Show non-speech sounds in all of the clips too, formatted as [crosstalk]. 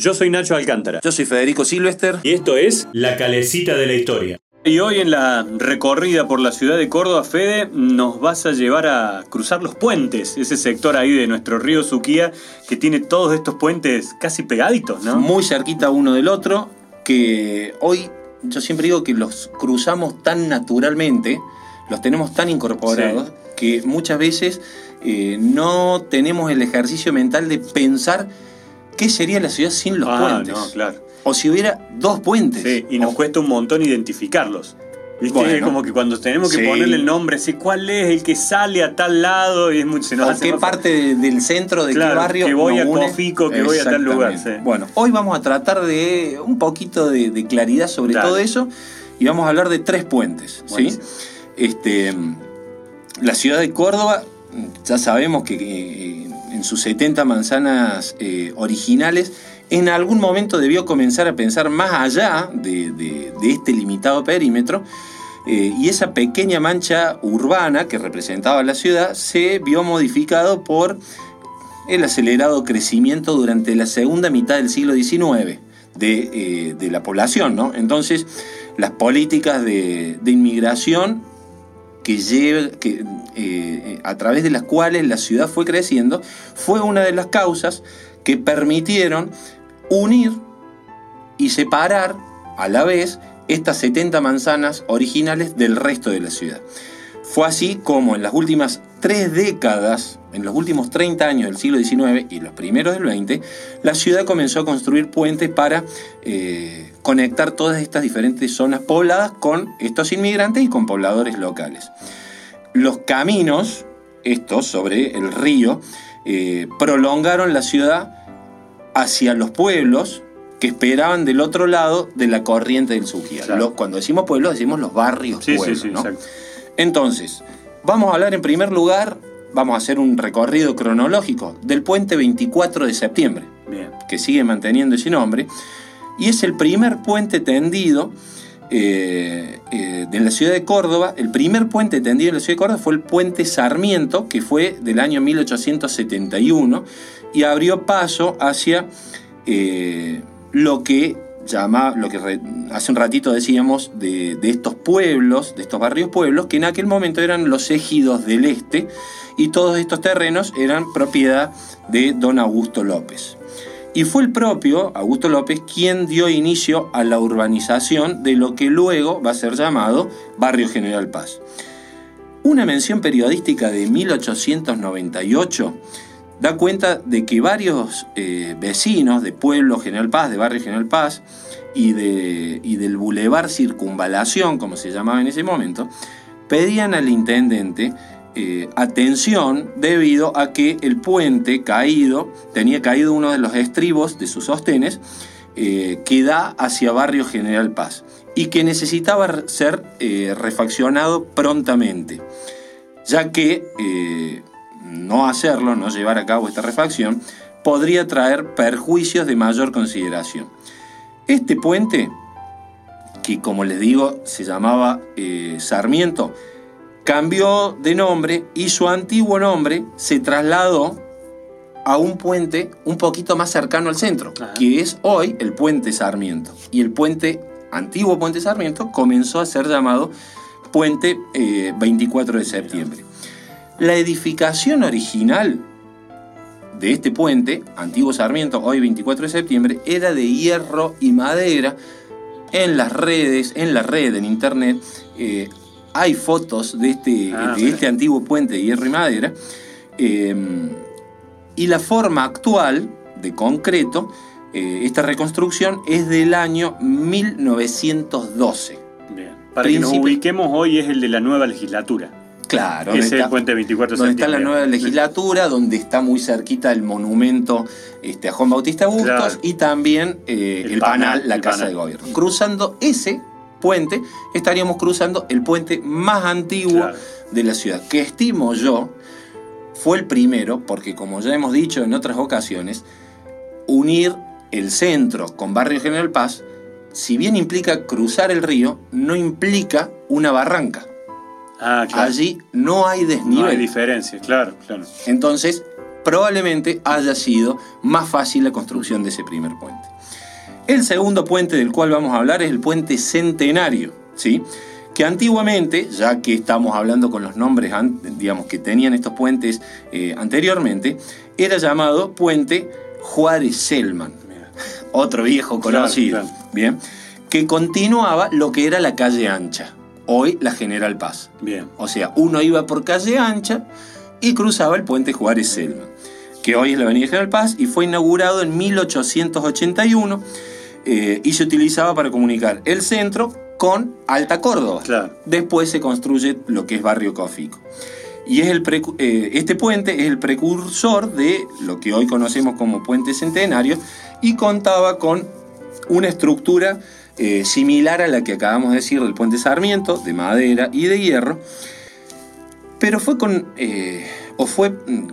Yo soy Nacho Alcántara. Yo soy Federico Silvester. Y esto es La Calecita de la Historia. Y hoy en la recorrida por la ciudad de Córdoba, Fede, nos vas a llevar a cruzar los puentes, ese sector ahí de nuestro río Suquía, que tiene todos estos puentes casi pegaditos, ¿no? Muy cerquita uno del otro, que hoy yo siempre digo que los cruzamos tan naturalmente, los tenemos tan incorporados, que muchas veces eh, no tenemos el ejercicio mental de pensar ¿qué sería la ciudad sin los ah, puentes? No, claro. O si hubiera dos puentes. Sí, y nos cuesta un montón identificarlos. ¿Viste? como que cuando tenemos que ponerle el nombre, ¿cuál es el que sale a tal lado? Y es mucho, o qué parte del centro, de qué barrio. Que voy a Cofico, que voy a tal lugar. Bueno, hoy vamos a tratar de un poquito de, claridad sobre todo eso y vamos a hablar de tres puentes. ¿sí? Este, la ciudad de Córdoba, ya sabemos que en sus 70 manzanas eh, originales, en algún momento debió comenzar a pensar más allá de, este limitado perímetro eh, y esa pequeña mancha urbana que representaba la ciudad se vio modificado por el acelerado crecimiento durante la segunda mitad del siglo XIX de, eh, la población. ¿no? Entonces, las políticas de, inmigración que, que eh, a través de las cuales la ciudad fue creciendo, fue una de las causas que permitieron unir y separar a la vez estas 70 manzanas originales del resto de la ciudad. Fue así como en las últimas tres décadas, en los últimos 30 años del siglo XIX y los primeros del XX, la ciudad comenzó a construir puentes para eh, conectar todas estas diferentes zonas pobladas con estos inmigrantes y con pobladores locales. Los caminos, estos sobre el río, eh, prolongaron la ciudad hacia los pueblos que esperaban del otro lado de la corriente del Suquía. Cuando decimos pueblos, decimos los barrios pueblos. Entonces, vamos a hablar en primer lugar, vamos a hacer un recorrido cronológico del puente 24 de septiembre, que sigue manteniendo ese nombre, y es el primer puente tendido eh, eh, de la ciudad de Córdoba. El primer puente tendido en la ciudad de Córdoba fue el puente Sarmiento, que fue del año 1871 y abrió paso hacia eh, lo que llama, lo que hace un ratito decíamos, de, estos pueblos, de estos barrios pueblos, que en aquel momento eran los ejidos del este y todos estos terrenos eran propiedad de don Augusto López. Y fue el propio Augusto López quien dio inicio a la urbanización de lo que luego va a ser llamado Barrio General Paz. Una mención periodística de 1898 da cuenta de que varios eh, vecinos de Pueblo General Paz, de Barrio General Paz y, de, del Boulevard Circunvalación, como se llamaba en ese momento, pedían al intendente eh, atención debido a que el puente caído, tenía caído uno de los estribos de sus sostenes, eh, que da hacia Barrio General Paz y que necesitaba ser refaccionado prontamente, ya que no hacerlo, no llevar a cabo esta refacción, podría traer perjuicios de mayor consideración. Este puente, que como les digo se llamaba eh, Sarmiento, cambió de nombre y su antiguo nombre se trasladó a un puente un poquito más cercano al centro, que es hoy el puente Sarmiento. Y el puente, antiguo puente Sarmiento, comenzó a ser llamado puente 24 eh, de septiembre. La edificación original de este puente, Antiguo Sarmiento, hoy 24 de septiembre, era de hierro y madera. En las redes, en la red, en internet, eh, hay fotos de este, ah, de este antiguo puente de hierro y madera. Eh, y la forma actual, de concreto, eh, esta reconstrucción es del año 1912. Bien. Para que nos ubiquemos hoy es el de la nueva legislatura. Claro. es el puente 24 Donde está la nueva legislatura, donde está muy cerquita el monumento este, a Juan Bautista Bustos y también eh, el, panal, la Casa de Gobierno. Cruzando ese puente, estaríamos cruzando el puente más antiguo de la ciudad, que estimo yo fue el primero, porque como ya hemos dicho en otras ocasiones, unir el centro con Barrio General Paz, si bien implica cruzar el río, no implica una barranca. Ah, Allí no hay desnivel. No hay diferencia, claro, claro. Entonces, probablemente haya sido más fácil la construcción de ese primer puente. El segundo puente del cual vamos a hablar es el puente Centenario, ¿sí? que antiguamente, ya que estamos hablando con los nombres digamos, que tenían estos puentes eh, anteriormente, era llamado puente Juárez Selman, otro viejo conocido, bien, que continuaba lo que era la calle ancha, hoy la General Paz. Bien. O sea, uno iba por calle ancha y cruzaba el puente Juárez Selman, que hoy es la Avenida General Paz y fue inaugurado en 1881 eh, y se utilizaba para comunicar el centro con Alta Córdoba. Después se construye lo que es Barrio Cofico. Y es el eh, este puente es el precursor de lo que hoy conocemos como Puente Centenario y contaba con una estructura eh, similar a la que acabamos de decir del Puente Sarmiento, de madera y de hierro, pero fue con, eh, o fue mm,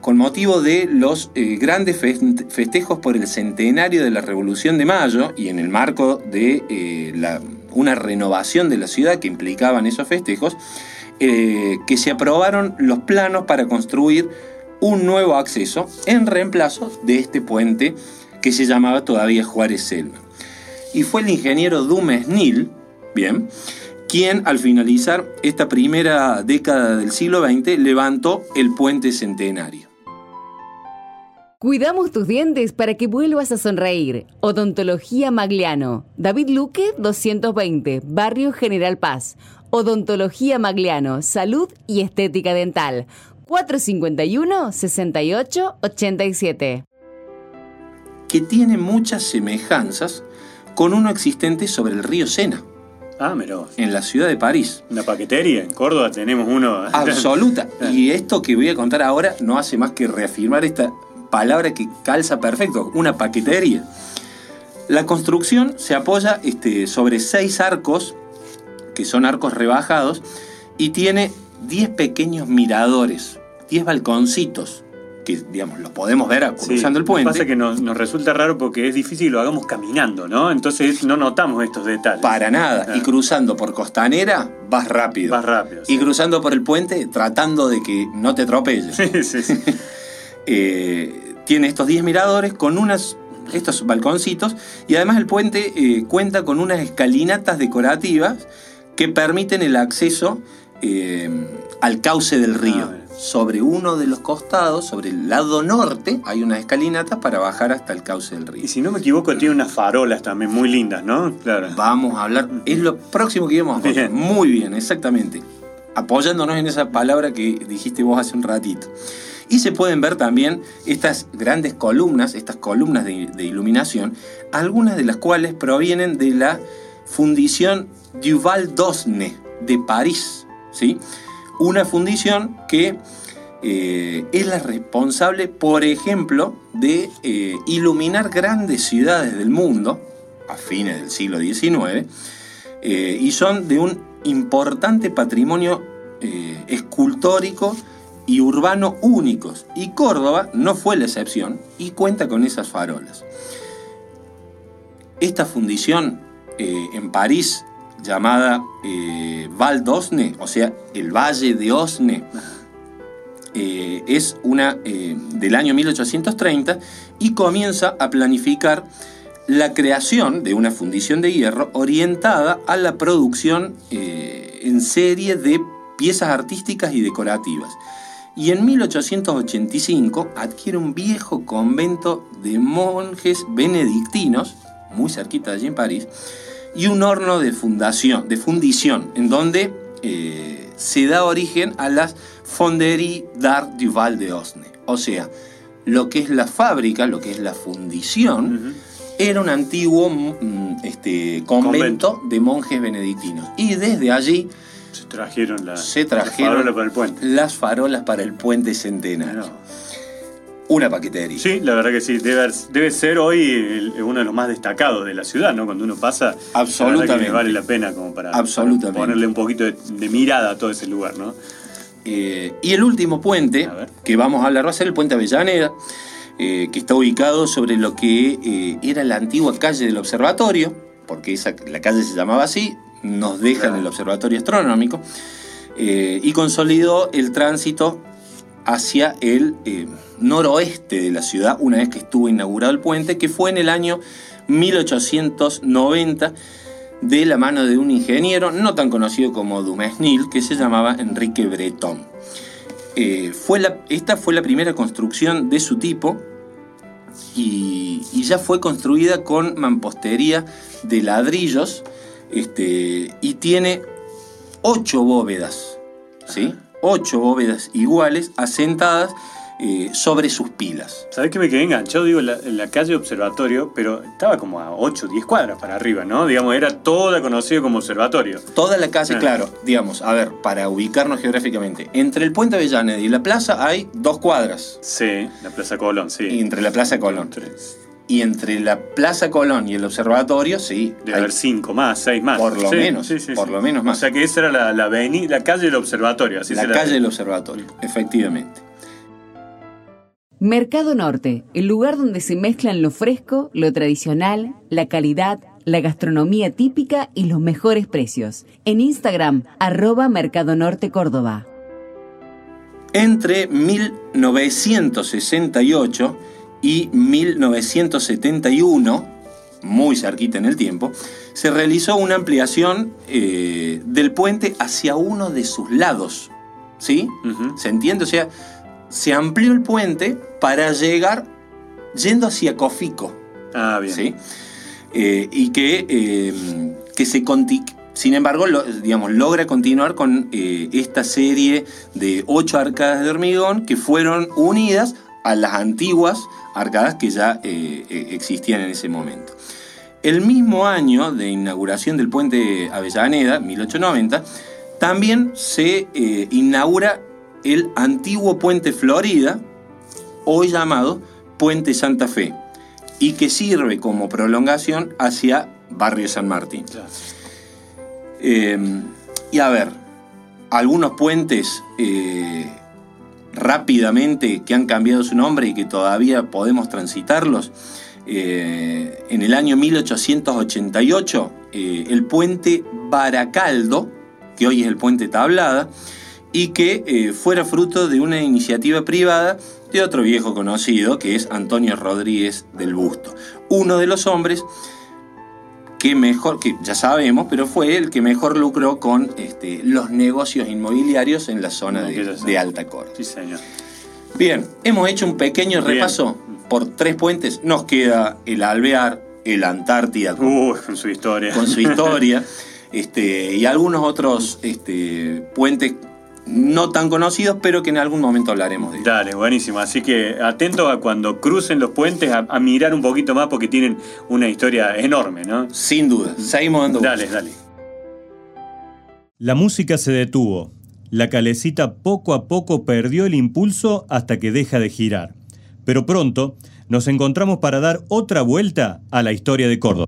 con motivo de los grandes festejos por el centenario de la Revolución de Mayo y en el marco de la una renovación de la ciudad que implicaban esos festejos, eh, que se aprobaron los planos para construir un nuevo acceso en reemplazo de este puente que se llamaba todavía Juárez Selma. Y fue el ingeniero Dumes Nil, bien, quien al finalizar esta primera década del siglo XX levantó el puente centenario. Cuidamos tus dientes para que vuelvas a sonreír. Odontología Magliano. David Luque, 220, Barrio General Paz. Odontología Magliano, Salud y Estética Dental. 451-6887. Que tiene muchas semejanzas con uno existente sobre el río Sena. Ah. En la ciudad de París. Una paquetería. En Córdoba tenemos uno. [laughs] Absoluta. y esto que voy a contar ahora no hace más que reafirmar esta palabra que calza perfecto, una paquetería. La construcción se apoya este, sobre seis arcos, que son arcos rebajados, y tiene 10 pequeños miradores, 10 balconcitos, que digamos, los podemos ver cruzando el puente. pasa que nos, resulta raro porque es difícil que lo hagamos caminando, ¿no? Entonces no notamos estos detalles. Para nada. Y cruzando por costanera, vas rápido. Vas rápido. Y cruzando por el puente, tratando de que no te atropelles. Sí, sí, sí. [laughs] Eh, tiene estos 10 miradores con unas, estos balconcitos y además el puente eh, cuenta con unas escalinatas decorativas que permiten el acceso eh, al cauce del río. Ah, sobre uno de los costados, sobre el lado norte, hay unas escalinatas para bajar hasta el cauce del río. Y si no me equivoco, tiene unas farolas también muy lindas, ¿no? Claro. Vamos a hablar, es lo próximo que íbamos a hablar. Muy bien, exactamente. Apoyándonos en esa palabra que dijiste vos hace un ratito. Y se pueden ver también estas grandes columnas, estas columnas de, iluminación, algunas de las cuales provienen de la fundición Duval d'Osne de París. ¿sí? Una fundición que eh, es la responsable, por ejemplo, de eh, iluminar grandes ciudades del mundo a fines del siglo XIX eh, y son de un importante patrimonio escultórico y urbano únicos, y Córdoba no fue la excepción y cuenta con esas farolas. Esta fundición en París, llamada eh, Val d'Osne, o sea, el Valle de Osne, eh, es una del año 1830 y comienza a planificar la creación de una fundición de hierro orientada a la producción en serie de piezas artísticas y decorativas. Y en 1885 adquiere un viejo convento de monjes benedictinos, muy cerquita de allí en París, y un horno de fundación, de fundición, en donde eh, se da origen a las Fonderies d'Art du Val de Osne. O sea, lo que es la fábrica, lo que es la fundición, era un antiguo mm, este, convento de monjes benedictinos. Y desde allí se trajeron, la, se trajeron las farolas para el puente. Las farolas para el puente centenario. Una paquetería. Sí, la verdad que sí. Debe, debe ser hoy uno de los más destacados de la ciudad, ¿no? Cuando uno pasa, Absolutamente. vale la pena como para, ponerle un poquito de, mirada a todo ese lugar, ¿no? Eh, y el último puente que vamos a hablar va a ser el puente Avellaneda, eh, que está ubicado sobre lo que eh, era la antigua calle del observatorio, porque esa, la calle se llamaba así, nos deja en el Observatorio Astronómico, y consolidó el tránsito hacia el eh, noroeste de la ciudad una vez que estuvo inaugurado el puente, que fue en el año 1890 de la mano de un ingeniero no tan conocido como Dumesnil que se llamaba Enrique Breton. Eh, fue esta fue la primera construcción de su tipo y, ya fue construida con mampostería de ladrillos este, y tiene ocho bóvedas, ¿sí? Ocho bóvedas iguales asentadas eh, sobre sus pilas. ¿Sabés que me quedé enganchado? Digo, en la, calle Observatorio, pero estaba como a 8 10 cuadras para arriba, ¿no? Digamos, era toda conocida como observatorio. Toda la calle, ah. claro. Digamos, a ver, para ubicarnos geográficamente, entre el puente Avellaneda y la plaza hay dos cuadras. Sí, la Plaza Colón, sí. entre la Plaza Colón. Y entre la Plaza Colón y el observatorio, sí. Debe haber cinco más, seis más. Por lo menos, sí, sí, por lo menos más. O sea que esa era la, la, la calle del observatorio, así La calle del observatorio, efectivamente. Mercado Norte, el lugar donde se mezclan lo fresco, lo tradicional, la calidad, la gastronomía típica y los mejores precios. En Instagram, arroba Mercado Norte Córdoba. Entre 1968 y 1971, muy cerquita en el tiempo, se realizó una ampliación eh, del puente hacia uno de sus lados. ¿Sí? ¿Se entiende? O sea, se amplió el puente para llegar yendo hacia Cofico. Ah, bien. ¿sí? Eh, y que, eh, que se sin embargo, digamos, logra continuar con eh, esta serie de ocho arcadas de hormigón que fueron unidas a las antiguas arcadas que ya existían en ese momento. El mismo año de inauguración del puente Avellaneda, 1890, también se inaugura el antiguo puente Florida, hoy llamado Puente Santa Fe, y que sirve como prolongación hacia Barrio San Martín. Y a ver, algunos puentes eh, rápidamente que han cambiado su nombre y que todavía podemos transitarlos. Eh, en el año 1888, eh, el puente Baracaldo, que hoy es el puente Tablada, y que eh, fuera fruto de una iniciativa privada de otro viejo conocido, que es Antonio Rodríguez del Busto, uno de los hombres que mejor, que ya sabemos, pero fue el que mejor lucró con este, los negocios inmobiliarios en la zona de, Alta Córdoba. Sí, señor. Bien, hemos hecho un pequeño repaso por tres puentes. Nos queda el Alvear, el Antártida. con su historia. Con su historia. [laughs] este, y algunos otros este, puentes no tan conocidos, pero que en algún momento hablaremos de ellos. Dale, buenísimo. Así que atento a cuando crucen los puentes a, mirar un poquito más porque tienen una historia enorme, ¿no? Sin duda. Seguimos dando. Dale, dale. La música se detuvo. La calecita poco a poco perdió el impulso hasta que deja de girar. Pero pronto nos encontramos para dar otra vuelta a la historia de Córdoba.